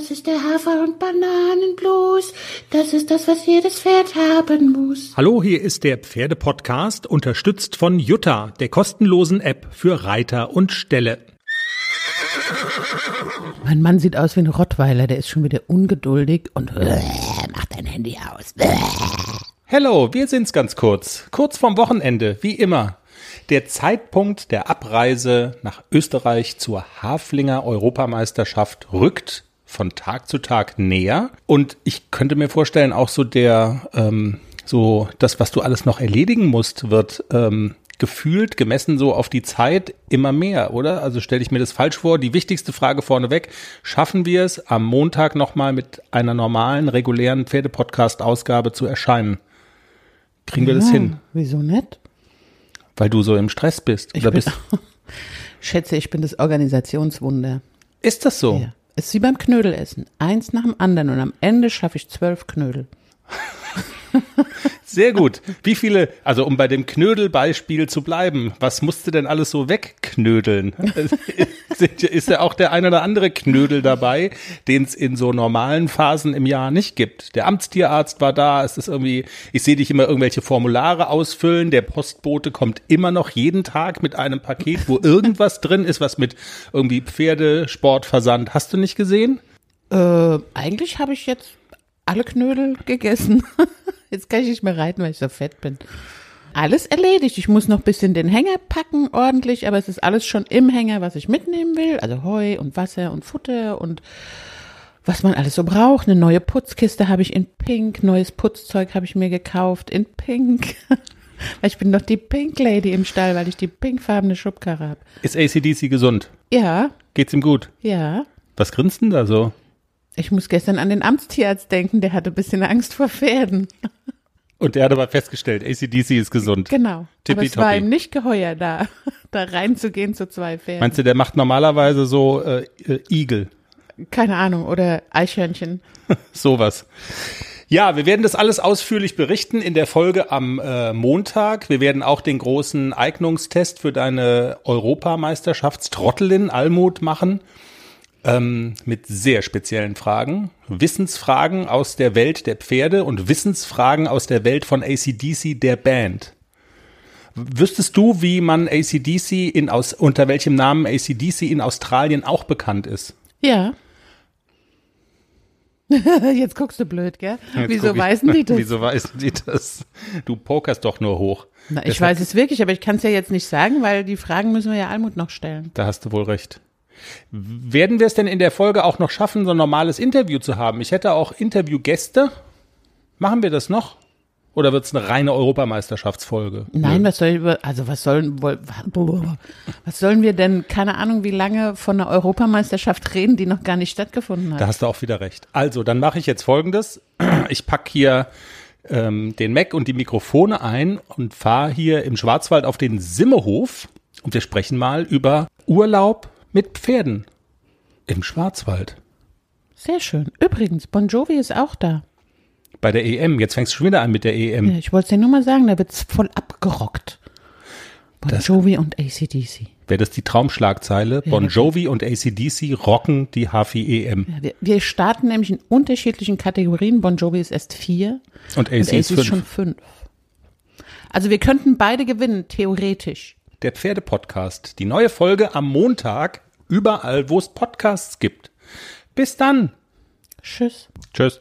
Das ist der Hafer- und Bananenblues. Das ist das, was jedes Pferd haben muss. Hallo, hier ist der Pferdepodcast, unterstützt von Jutta, der kostenlosen App für Reiter und Ställe. Mein Mann sieht aus wie ein Rottweiler, der ist schon wieder ungeduldig und äh, macht dein Handy aus. Hello, wir sind's ganz kurz. Kurz vorm Wochenende, wie immer. Der Zeitpunkt der Abreise nach Österreich zur Haflinger Europameisterschaft rückt von Tag zu Tag näher. Und ich könnte mir vorstellen, auch so der, ähm, so das, was du alles noch erledigen musst, wird ähm, gefühlt gemessen so auf die Zeit immer mehr, oder? Also stelle ich mir das falsch vor. Die wichtigste Frage vorneweg, schaffen wir es am Montag nochmal mit einer normalen, regulären Pferdepodcast-Ausgabe zu erscheinen? Kriegen wir das hin? Wieso nicht? Weil du so im Stress bist. Ich Oder bin, bist schätze, ich bin das Organisationswunder. ist das so? Ja. Es ist wie beim Knödelessen. Eins nach dem anderen und am Ende schaffe ich zwölf Knödel. Sehr gut. Wie viele, also um bei dem Knödelbeispiel zu bleiben, was musst du denn alles so wegknödeln? ist ja auch der ein oder andere Knödel dabei, den es in so normalen Phasen im Jahr nicht gibt. Der Amtstierarzt war da, es ist irgendwie, ich sehe dich immer irgendwelche Formulare ausfüllen, der Postbote kommt immer noch jeden Tag mit einem Paket, wo irgendwas drin ist, was mit irgendwie Pferde, Sportversand. Hast du nicht gesehen? Äh, eigentlich habe ich jetzt alle Knödel gegessen. Jetzt kann ich nicht mehr reiten, weil ich so fett bin. Alles erledigt. Ich muss noch ein bisschen den Hänger packen, ordentlich, aber es ist alles schon im Hänger, was ich mitnehmen will. Also Heu und Wasser und Futter und was man alles so braucht. Eine neue Putzkiste habe ich in Pink, neues Putzzeug habe ich mir gekauft in Pink. Weil ich bin doch die Pink Lady im Stall, weil ich die pinkfarbene Schubkarre habe. Ist ACDC gesund? Ja, Geht's ihm gut? ja. Was grinst denn da so? Ich muss gestern an den Amtstierarzt denken, der hatte ein bisschen Angst vor Pferden. Und der hat aber festgestellt, ACDC ist gesund. Genau. Aber es war ihm nicht geheuer, da, da reinzugehen zu zwei Pferden. Meinst du, der macht normalerweise so äh, äh, Igel, Keine Ahnung, oder Eichhörnchen. sowas. Ja, wir werden das alles ausführlich berichten in der Folge am äh, Montag. Wir werden auch den großen Eignungstest für deine Europameisterschaftstrottelin Almut machen. Ähm, mit sehr speziellen Fragen. Wissensfragen aus der Welt der Pferde und Wissensfragen aus der Welt von ACDC, der Band. Wüsstest du, wie man ACDC in aus, unter welchem Namen ACDC in Australien auch bekannt ist? Ja. Jetzt guckst du blöd, gell? Jetzt Wieso ich- weißen die das? Wieso weißen die das? Du pokerst doch nur hoch. Na, ich Deshalb- weiß es wirklich, aber ich kann es ja jetzt nicht sagen, weil die Fragen müssen wir ja Almut noch stellen. Da hast du wohl recht. Werden wir es denn in der Folge auch noch schaffen, so ein normales Interview zu haben? Ich hätte auch Interviewgäste. Machen wir das noch? Oder wird es eine reine Europameisterschaftsfolge? Nein, was soll also was sollen, was sollen wir denn, keine Ahnung, wie lange von einer Europameisterschaft reden, die noch gar nicht stattgefunden hat? Da hast du auch wieder recht. Also, dann mache ich jetzt folgendes. Ich pack hier ähm, den Mac und die Mikrofone ein und fahre hier im Schwarzwald auf den Simmehof und wir sprechen mal über Urlaub mit Pferden im Schwarzwald. Sehr schön. Übrigens, Bon Jovi ist auch da. Bei der EM. Jetzt fängst du schon wieder an mit der EM. Ja, ich wollte es dir nur mal sagen, da wird's voll abgerockt. Bon Das- Jovi und ACDC. Wäre das die Traumschlagzeile? Bon Jovi und ACDC rocken die HFI EM. Ja, wir, wir starten nämlich in unterschiedlichen Kategorien. Bon Jovi ist erst vier Und AC und AC ist ist schon fünf. Also wir könnten beide gewinnen, theoretisch. Der Pferdepodcast. Die neue Folge am Montag. Überall, wo es Podcasts gibt. Bis dann. Tschüss. Tschüss.